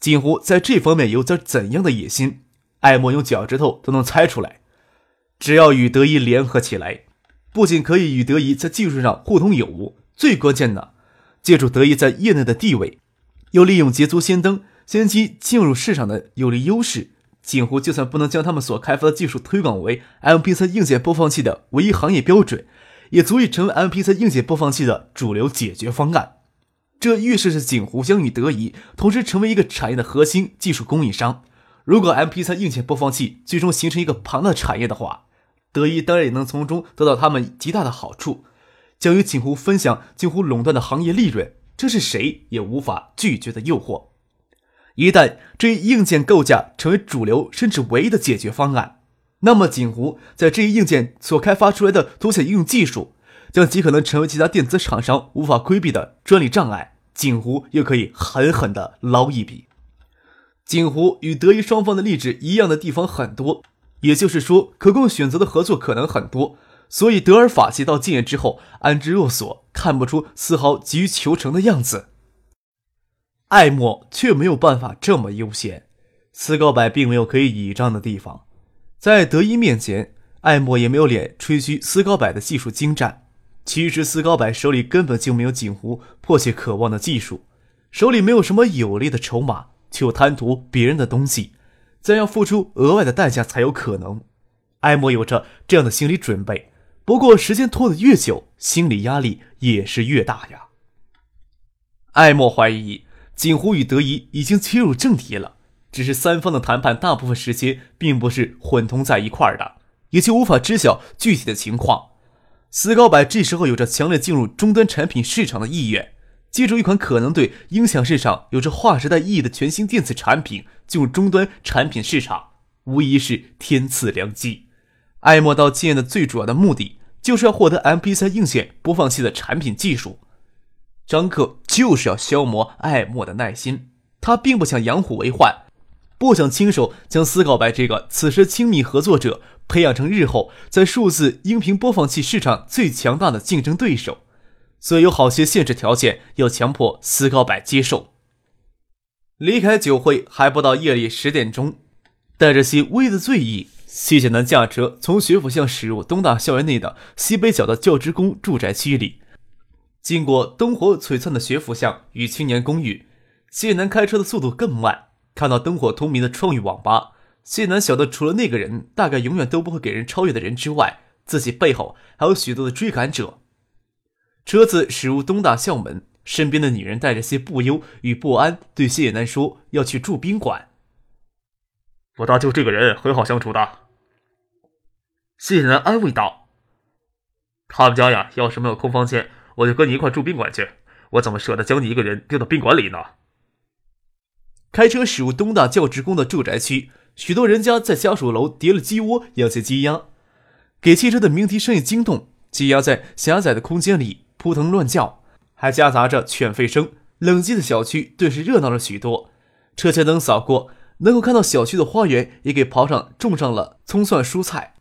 锦湖在这方面有着怎样的野心？艾莫用脚趾头都能猜出来。只要与德仪联合起来，不仅可以与德仪在技术上互通有无，最关键的，借助德仪在业内的地位，又利用捷足先登、先期进入市场的有利优势，锦湖就算不能将他们所开发的技术推广为 MP3 硬件播放器的唯一行业标准，也足以成为 MP3 硬件播放器的主流解决方案。这预示着锦湖将与德仪同时成为一个产业的核心技术供应商。如果 MP3 硬件播放器最终形成一个庞大产业的话，德仪当然也能从中得到他们极大的好处，将与锦湖分享近乎垄断的行业利润，这是谁也无法拒绝的诱惑。一旦这一硬件构架成为主流甚至唯一的解决方案，那么锦湖在这一硬件所开发出来的多项应用技术。将极可能成为其他电子厂商无法规避的专利障碍，锦湖又可以狠狠地捞一笔。锦湖与德仪双方的立志一样的地方很多，也就是说，可供选择的合作可能很多。所以德尔法奇到禁业之后安之若所，看不出丝毫急于求成的样子。艾莫却没有办法这么悠闲，斯高柏并没有可以倚仗的地方，在德一面前，艾莫也没有脸吹嘘斯高柏的技术精湛。其实，斯高柏手里根本就没有锦湖迫切渴望的技术，手里没有什么有力的筹码，却贪图别人的东西，怎样付出额外的代价才有可能？艾莫有着这样的心理准备，不过时间拖得越久，心理压力也是越大呀。艾莫怀疑锦湖与德仪已经切入正题了，只是三方的谈判大部分时间并不是混同在一块儿的，也就无法知晓具体的情况。斯高柏这时候有着强烈进入终端产品市场的意愿，借助一款可能对音响市场有着划时代意义的全新电子产品进入终端产品市场，无疑是天赐良机。艾莫到建的最主要的目的就是要获得 MP3 硬件播放器的产品技术。张克就是要消磨艾莫的耐心，他并不想养虎为患。不想亲手将斯高白这个此时亲密合作者培养成日后在数字音频播放器市场最强大的竞争对手，所以有好些限制条件要强迫斯高柏接受。离开酒会还不到夜里十点钟，带着些微的醉意，谢谢南驾车从学府巷驶入东大校园内的西北角的教职工住宅区里，经过灯火璀璨的学府巷与青年公寓，谢南开车的速度更慢。看到灯火通明的创意网吧，谢楠晓得，除了那个人大概永远都不会给人超越的人之外，自己背后还有许多的追赶者。车子驶入东大校门，身边的女人带着些不忧与不安，对谢楠说：“要去住宾馆。”我大舅这个人很好相处的。谢南安慰道：“他们家呀，要是没有空房间，我就跟你一块住宾馆去。我怎么舍得将你一个人丢到宾馆里呢？”开车驶入东大教职工的住宅区，许多人家在家属楼叠了鸡窝，养些鸡鸭，给汽车的鸣笛声音惊动。鸡鸭在狭窄的空间里扑腾乱叫，还夹杂着犬吠声。冷寂的小区顿时热闹了许多。车前灯扫过，能够看到小区的花园也给刨上种上了葱蒜蔬菜。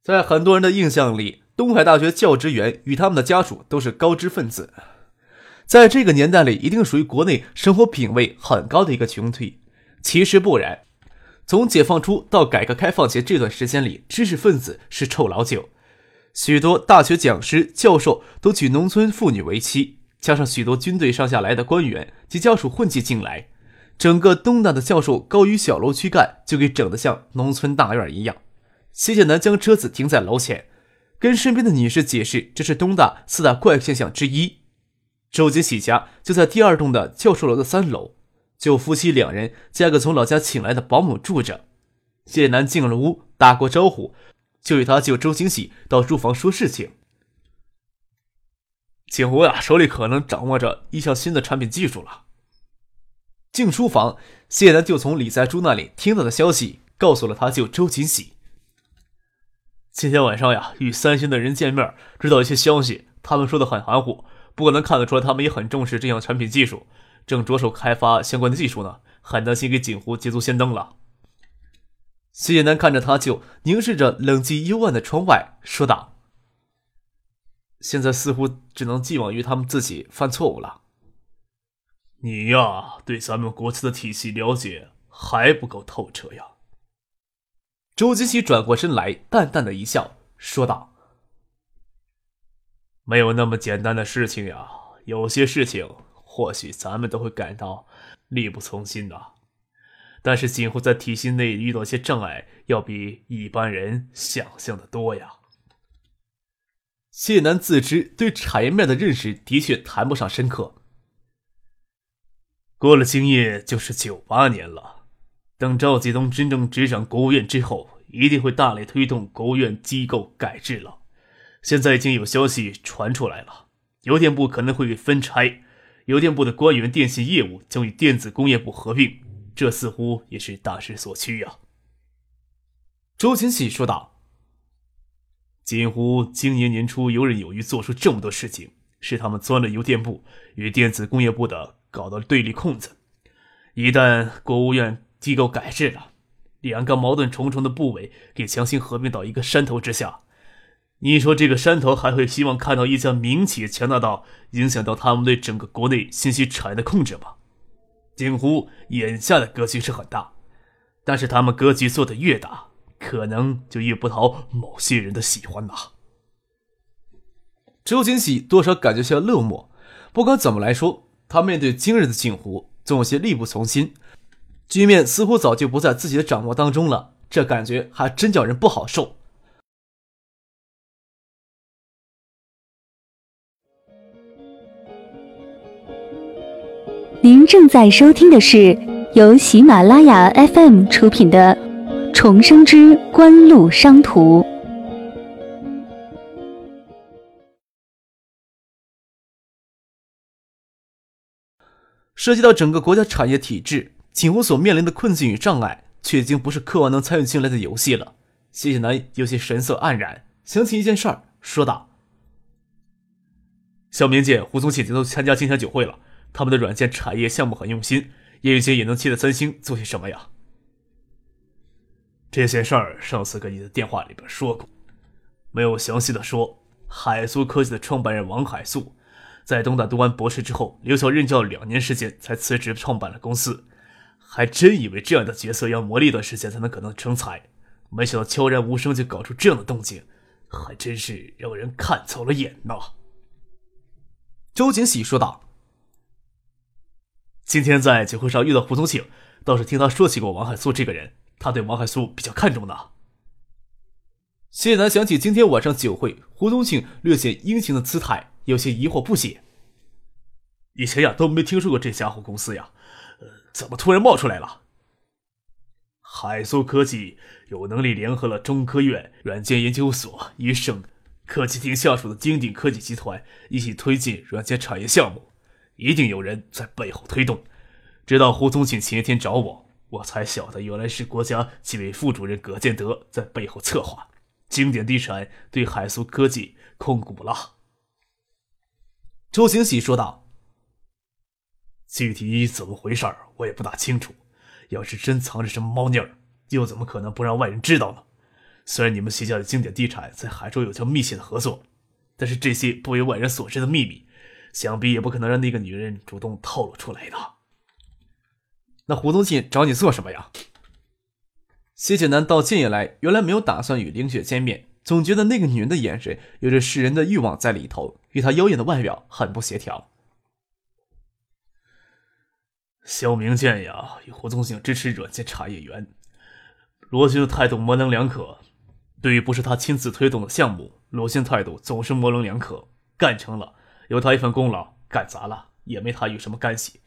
在很多人的印象里，东海大学教职员与他们的家属都是高知分子。在这个年代里，一定属于国内生活品位很高的一个群体。其实不然，从解放初到改革开放前这段时间里，知识分子是臭老九，许多大学讲师、教授都娶农村妇女为妻，加上许多军队上下来的官员及家属混迹进来，整个东大的教授高于小楼躯干就给整得像农村大院一样。谢建南将车子停在楼前，跟身边的女士解释，这是东大四大怪现象之一。周杰喜家就在第二栋的教授楼的三楼，就夫妻两人加个从老家请来的保姆住着。谢楠进了屋，打过招呼，就与他舅周金喜到书房说事情。景湖呀，手里可能掌握着一项新的产品技术了。进书房，谢楠就从李在珠那里听到的消息告诉了他舅周锦喜。今天晚上呀，与三星的人见面，知道一些消息。他们说的很含糊，不过能看得出来，他们也很重视这项产品技术，正着手开发相关的技术呢。很担心给景湖捷足先登了。谢楠看着他舅，凝视着冷寂幽暗的窗外，说道：“现在似乎只能寄望于他们自己犯错误了。你呀，对咱们国家的体系了解还不够透彻呀。”周金喜转过身来，淡淡的一笑，说道：“没有那么简单的事情呀，有些事情或许咱们都会感到力不从心的。但是锦湖在体系内遇到些障碍，要比一般人想象的多呀。”谢楠自知对产业面的认识的确谈不上深刻，过了今夜就是九八年了。等赵继东真正执掌国务院之后，一定会大力推动国务院机构改制了。现在已经有消息传出来了，邮电部可能会分拆，邮电部的官员电信业务将与电子工业部合并，这似乎也是大势所趋呀。周金喜说道：“锦湖今年年初游刃有余，做出这么多事情，是他们钻了邮电部与电子工业部的搞到对立空子。一旦国务院……”机构改制了，两个矛盾重重的部委给强行合并到一个山头之下。你说这个山头还会希望看到一家民企强大到影响到他们对整个国内信息产业的控制吗？景湖眼下的格局是很大，但是他们格局做的越大，可能就越不讨某些人的喜欢呐。周金喜多少感觉些落寞，不管怎么来说，他面对今日的景湖，总有些力不从心。局面似乎早就不在自己的掌握当中了，这感觉还真叫人不好受。您正在收听的是由喜马拉雅 FM 出品的《重生之官路商途》。涉及到整个国家产业体制。景湖所面临的困境与障碍，却已经不是客观能参与进来的游戏了。谢谢南有些神色黯然，想起一件事儿，说道：“小明姐胡总姐姐都参加今天酒会了，他们的软件产业项目很用心，叶云杰也能期待三星做些什么呀？”这些事儿上次跟你的电话里边说过，没有详细的说。海苏科技的创办人王海素，在东大读完博士之后，留校任教两年时间，才辞职创办了公司。还真以为这样的角色要磨砺一段时间才能可能成才，没想到悄然无声就搞出这样的动静，还真是让人看走了眼呐。周景喜说道：“今天在酒会上遇到胡宗庆，倒是听他说起过王海素这个人，他对王海素比较看重呢。”谢南想起今天晚上酒会，胡宗庆略显殷勤的姿态，有些疑惑不解。以前呀都没听说过这家伙公司呀。呃怎么突然冒出来了？海苏科技有能力联合了中科院软件研究所与省科技厅下属的金鼎科技集团，一起推进软件产业项目，一定有人在背后推动。直到胡宗庆前一天找我，我才晓得原来是国家纪委副主任葛建德在背后策划，经典地产对海苏科技控股了。周兴喜说道。具体怎么回事儿，我也不大清楚。要是真藏着什么猫腻儿，又怎么可能不让外人知道呢？虽然你们旗下的经典地产在海州有条密切的合作，但是这些不为外人所知的秘密，想必也不可能让那个女人主动透露出来的。那胡宗庆找你做什么呀？谢谢南到建业来，原来没有打算与林雪见面，总觉得那个女人的眼神有着世人的欲望在里头，与她妖艳的外表很不协调。肖明建呀，与胡宗庆支持软件产业园，罗军的态度模棱两可。对于不是他亲自推动的项目，罗军态度总是模棱两可。干成了有他一份功劳，干砸了也没他有什么干系。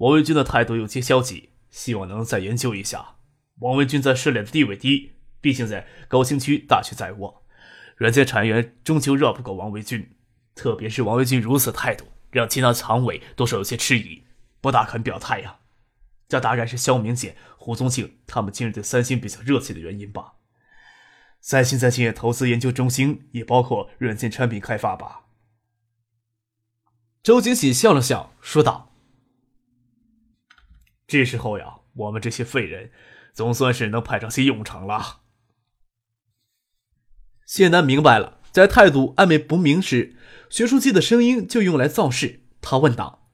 王维军的态度有些消极，希望能再研究一下。王维军在市里的地位低，毕竟在高新区大权在握，软件产业园终究绕不过王维军。特别是王维军如此态度，让其他常委多少有些迟疑。不大肯表态呀。这大概是肖明显、胡宗庆他们今日对三星比较热切的原因吧。三星在企业投资研究中心，也包括软件产品开发吧。周景喜笑了笑，说道：“这时候呀，我们这些废人，总算是能派上些用场了。”谢南明白了，在态度暧昧不明时，学术界的声音就用来造势。他问道：“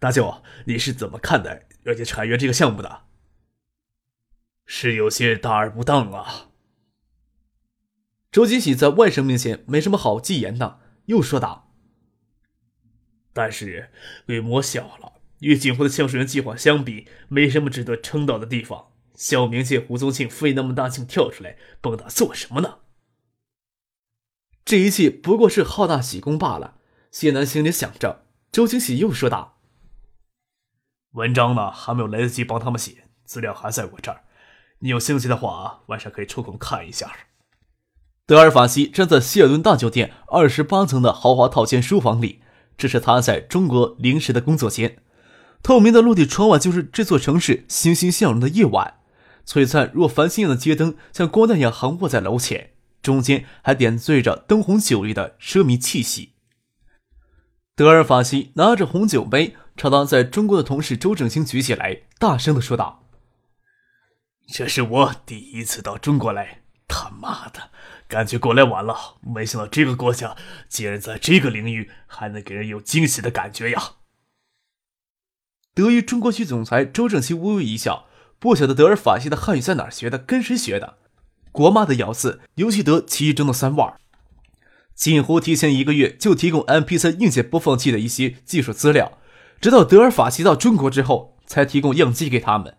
大舅，你是怎么看待软件产业这个项目的？”是有些大而不当啊。周金喜在外甥面前没什么好忌言的，又说道：“但是规模小了，与锦湖的橡树园计划相比，没什么值得称道的地方。小明见胡宗庆费那么大劲跳出来，蹦跶做什么呢？这一切不过是好大喜功罢了。”谢楠心里想着。周清喜又说道：“文章呢，还没有来得及帮他们写，资料还在我这儿。你有兴趣的话，晚上可以抽空看一下。”德尔法西站在希尔顿大酒店二十八层的豪华套间书房里，这是他在中国临时的工作间。透明的落地窗外就是这座城市欣欣向荣的夜晚，璀璨若繁星样的街灯像光弹一样横卧在楼前，中间还点缀着灯红酒绿的奢靡气息。德尔法西拿着红酒杯，朝他在中国的同事周正兴举起来，大声的说道：“这是我第一次到中国来，他妈的！”感觉过来晚了，没想到这个国家竟然在这个领域还能给人有惊喜的感觉呀！德语中国区总裁周正熙微微一笑，不晓得德尔法西的汉语在哪儿学的，跟谁学的？国骂的咬字尤其得其中的三味。锦湖提前一个月就提供 MP3 硬件播放器的一些技术资料，直到德尔法西到中国之后才提供样机给他们。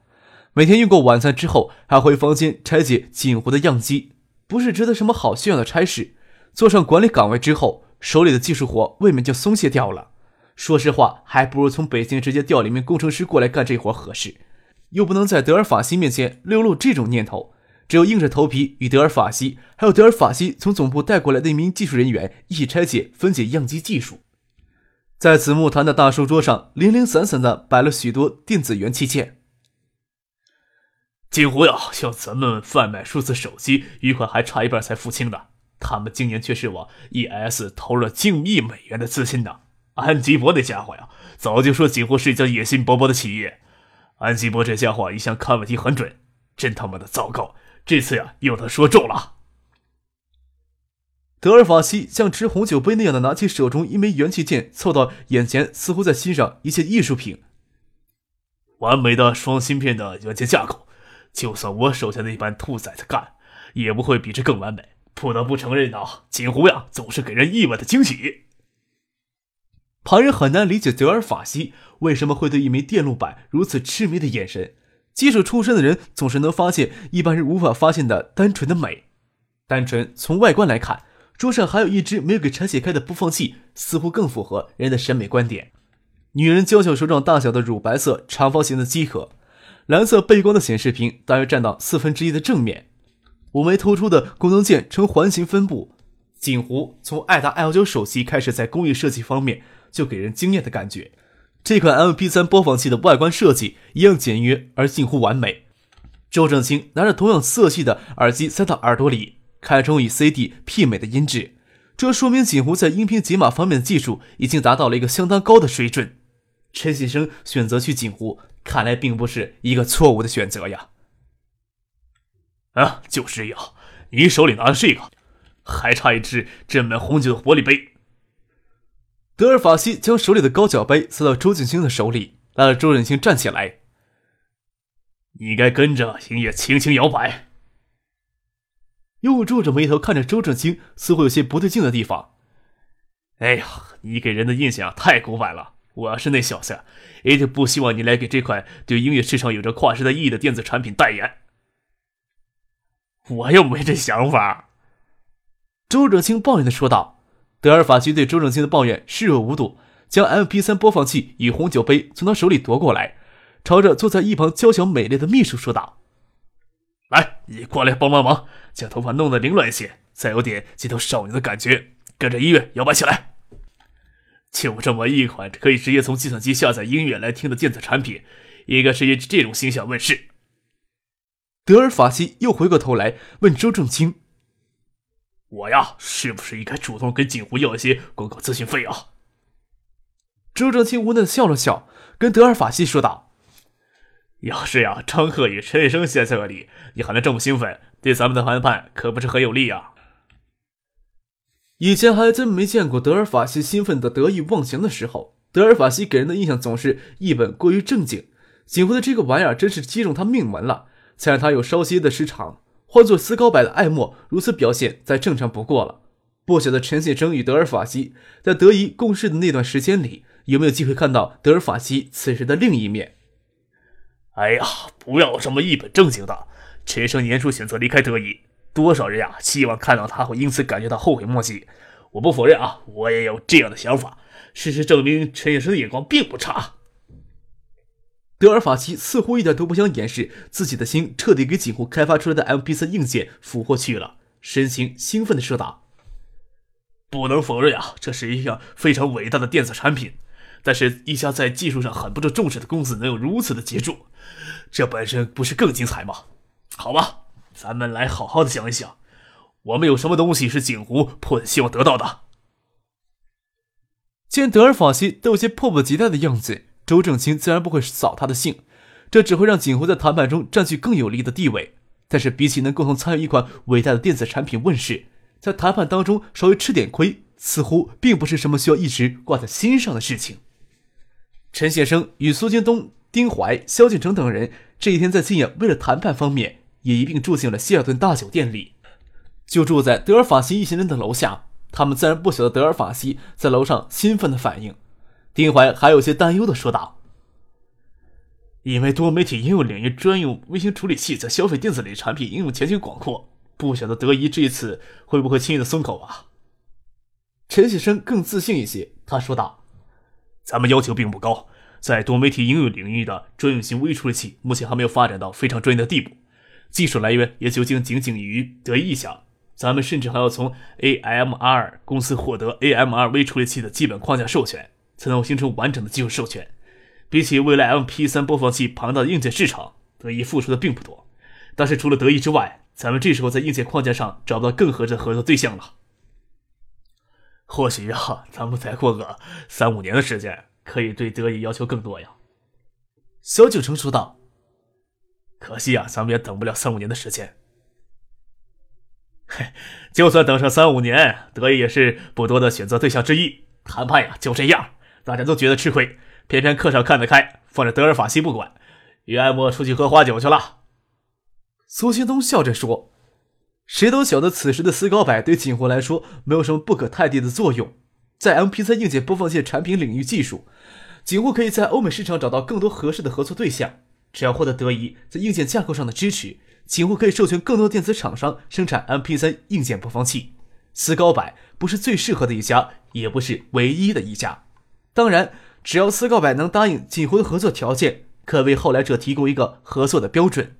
每天用过晚餐之后，还回房间拆解锦湖的样机。不是值得什么好炫耀的差事，坐上管理岗位之后，手里的技术活未免就松懈掉了。说实话，还不如从北京直接调一名工程师过来干这活合适。又不能在德尔法西面前流露这种念头，只有硬着头皮与德尔法西，还有德尔法西从总部带过来的一名技术人员一起拆解、分解样机技术。在紫木坛的大书桌上，零零散散的摆了许多电子元器件。锦湖呀，向咱们贩卖数字手机，余款还差一半才付清的。他们今年却是往 ES 投了近亿美元的资金呢。安吉博那家伙呀，早就说锦湖是一家野心勃勃的企业。安吉博这家伙一向看问题很准，真他妈的糟糕！这次呀，又他说中了。德尔法西像吃红酒杯那样的拿起手中一枚元器件，凑到眼前，似乎在欣赏一件艺术品。完美的双芯片的元件架构。就算我手下那班兔崽子干，也不会比这更完美。不得不承认啊，锦湖呀，总是给人意外的惊喜。旁人很难理解德尔法西为什么会对一枚电路板如此痴迷的眼神。技术出身的人总是能发现一般人无法发现的单纯的美。单纯从外观来看，桌上还有一只没有给拆解开的播放器，似乎更符合人的审美观点。女人娇小手掌大小的乳白色长方形的机壳。蓝色背光的显示屏大约占到四分之一的正面，五枚突出的功能键呈环形分布。锦湖从爱达 L 九手机开始，在工艺设计方面就给人惊艳的感觉。这款 MP3 播放器的外观设计一样简约而近乎完美。周正清拿着同样色系的耳机塞到耳朵里，开出与 CD 媲美的音质，这说明锦湖在音频解码方面的技术已经达到了一个相当高的水准。陈先生选择去锦湖。看来并不是一个错误的选择呀！啊，就是呀。你手里拿的这个，还差一只斟满红酒的玻璃杯。德尔法西将手里的高脚杯塞到周景清的手里，拉着周景清站起来。你该跟着音乐轻轻摇摆。又皱着眉头看着周正清，似乎有些不对劲的地方。哎呀，你给人的印象太古板了。我要是那小子，一定不希望你来给这款对音乐市场有着跨时代意义的电子产品代言。我又没这想法。”周正清抱怨的说道。德尔法西对周正清的抱怨视若无睹，将 MP3 播放器与红酒杯从他手里夺过来，朝着坐在一旁娇小美丽的秘书说道：“来，你过来帮帮忙，将头发弄得凌乱一些，再有点街头少女的感觉，跟着音乐摇摆起来。”就这么一款可以直接从计算机下载音乐来听的电子产品，一个是以这种形象问世。德尔法西又回过头来问周正清：“我呀，是不是应该主动跟锦湖要一些广告咨询费啊？”周正清无奈的笑了笑，跟德尔法西说道：“要是呀，张鹤与陈医生在这里，你还能这么兴奋，对咱们的谈判可不是很有利啊。”以前还真没见过德尔法西兴奋的得意忘形的时候。德尔法西给人的印象总是一本过于正经。锦湖的这个玩意儿真是击中他命门了，才让他有稍息的时长。换做斯高柏的艾默，如此表现再正常不过了。不晓得陈先生与德尔法西在德仪共事的那段时间里，有没有机会看到德尔法西此时的另一面？哎呀，不要这么一本正经的。陈生年初选择离开德仪。多少人呀，希望看到他会因此感觉到后悔莫及。我不否认啊，我也有这样的想法。事实证明，陈先生的眼光并不差。德尔法西似乎一点都不想掩饰自己的心，彻底给锦湖开发出来的 MP3 硬件俘获去了，神情兴奋的说道：“不能否认啊，这是一项非常伟大的电子产品。但是，一家在技术上很不受重视的公司能有如此的杰作，这本身不是更精彩吗？好吧。”咱们来好好的想一想，我们有什么东西是锦湖迫切希望得到的？见德尔法西都有些迫不及待的样子，周正清自然不会扫他的兴，这只会让锦湖在谈判中占据更有利的地位。但是，比起能共同参与一款伟大的电子产品问世，在谈判当中稍微吃点亏，似乎并不是什么需要一直挂在心上的事情。陈先生与苏京东、丁怀、萧敬腾等人这一天在今夜为了谈判方面。也一并住进了希尔顿大酒店里，就住在德尔法西一行人的楼下。他们自然不晓得德尔法西在楼上兴奋的反应。丁怀还有些担忧的说道：“因为多媒体应用领域专用微型处理器在消费电子类产品应用前景广阔，不晓得德仪这一次会不会轻易的松口啊？”陈先生更自信一些，他说道：“咱们要求并不高，在多媒体应用领域的专用型微处理器目前还没有发展到非常专业的地步。”技术来源也究竟仅仅于德意下，咱们甚至还要从 AMR 公司获得 AMR 微处理器的基本框架授权，才能形成完整的技术授权。比起未来 MP3 播放器庞大的硬件市场，德意付出的并不多。但是除了德意之外，咱们这时候在硬件框架上找不到更合适的合作对象了。或许呀，咱们再过个三五年的时间，可以对德意要求更多呀。小九成说道。可惜啊，咱们也等不了三五年的时间。嘿，就算等上三五年，德意也是不多的选择对象之一。谈判呀，就这样，大家都觉得吃亏，偏偏客上看得开，放着德尔法西不管，与艾默出去喝花酒去了。苏兴东笑着说：“谁都晓得，此时的斯高柏对锦湖来说没有什么不可太低的作用。在 MP3 硬件播放器产品领域技术，锦湖可以在欧美市场找到更多合适的合作对象。”只要获得德仪在硬件架构上的支持，几乎可以授权更多电子厂商生产 MP3 硬件播放器。斯高柏不是最适合的一家，也不是唯一的一家。当然，只要斯高柏能答应锦湖的合作条件，可为后来者提供一个合作的标准。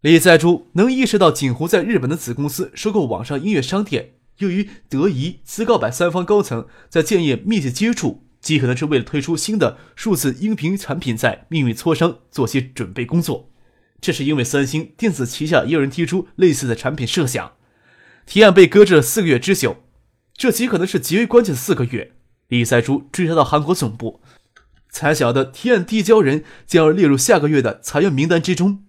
李在珠能意识到锦湖在日本的子公司收购网上音乐商店，由于德仪、斯高柏三方高层在建业密切接触。极可能是为了推出新的数字音频产品，在命运磋商做些准备工作。这是因为三星电子旗下也有人提出类似的产品设想，提案被搁置了四个月之久。这极可能是极为关键的四个月。李在洙追查到韩国总部，才晓得提案递交人将要列入下个月的裁员名单之中。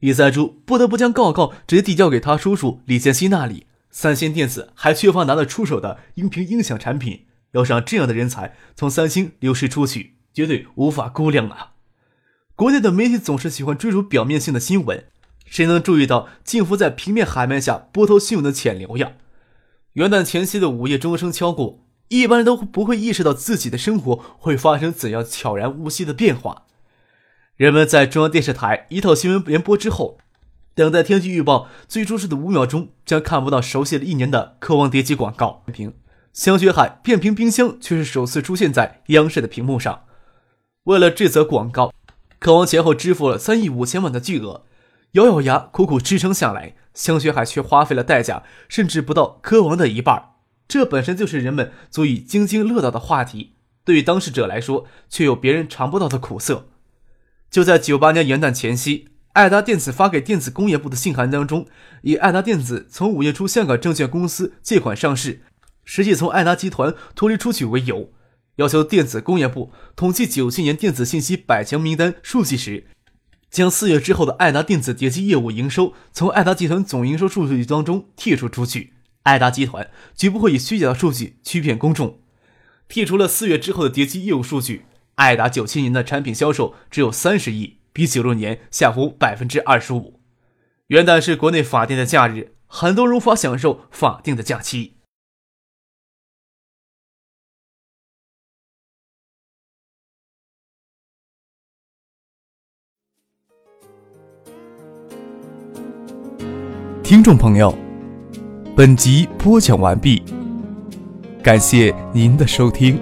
李在洙不得不将报告直接递交给他叔叔李建熙那里。三星电子还缺乏拿得出手的音频音响产品。要让这样的人才从三星流失出去，绝对无法估量啊！国内的媒体总是喜欢追逐表面性的新闻，谁能注意到近乎在平面海面下波涛汹涌的潜流呀？元旦前夕的午夜钟声敲过，一般人都不会意识到自己的生活会发生怎样悄然无息的变化。人们在中央电视台一套新闻联播之后，等待天气预报最初时的五秒钟，将看不到熟悉了一年的渴望叠机广告屏。香雪海变频冰箱却是首次出现在央视的屏幕上。为了这则广告，科王前后支付了三亿五千万的巨额，咬咬牙苦苦支撑下来，香雪海却花费了代价，甚至不到科王的一半。这本身就是人们足以津津乐道的话题，对于当事者来说，却有别人尝不到的苦涩。就在九八年元旦前夕，爱达电子发给电子工业部的信函当中，以爱达电子从五月初香港证券公司借款上市，实际从爱达集团脱离出去为由，要求电子工业部统计九七年电子信息百强名单数据时，将四月之后的爱达电子叠机业务营收从爱达集团总营收数据当中剔除出去。爱达集团绝不会以虚假的数据欺骗公众。剔除了四月之后的叠机业务数据。爱达九七年的产品销售只有三十亿，比九六年下浮百分之二十五。元旦是国内法定的假日，很多人无法享受法定的假期。听众朋友，本集播讲完毕，感谢您的收听。